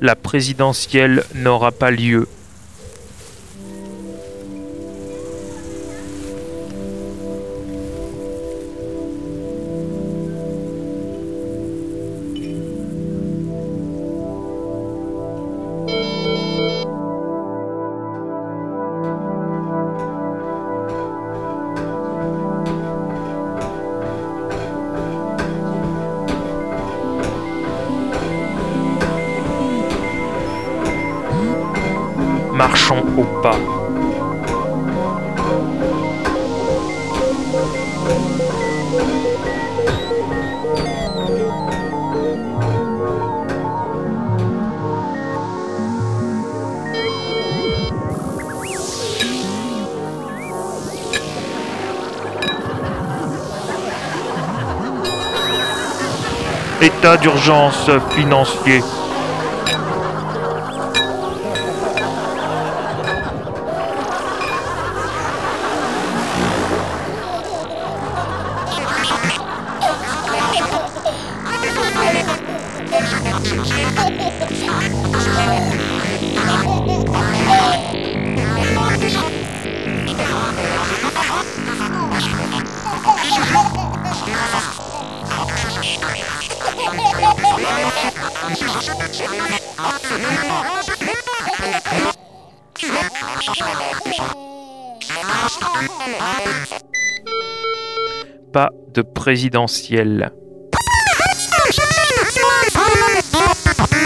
la présidentielle n'aura pas lieu. Marchons au pas. État d'urgence financier. Pas de présidentielle.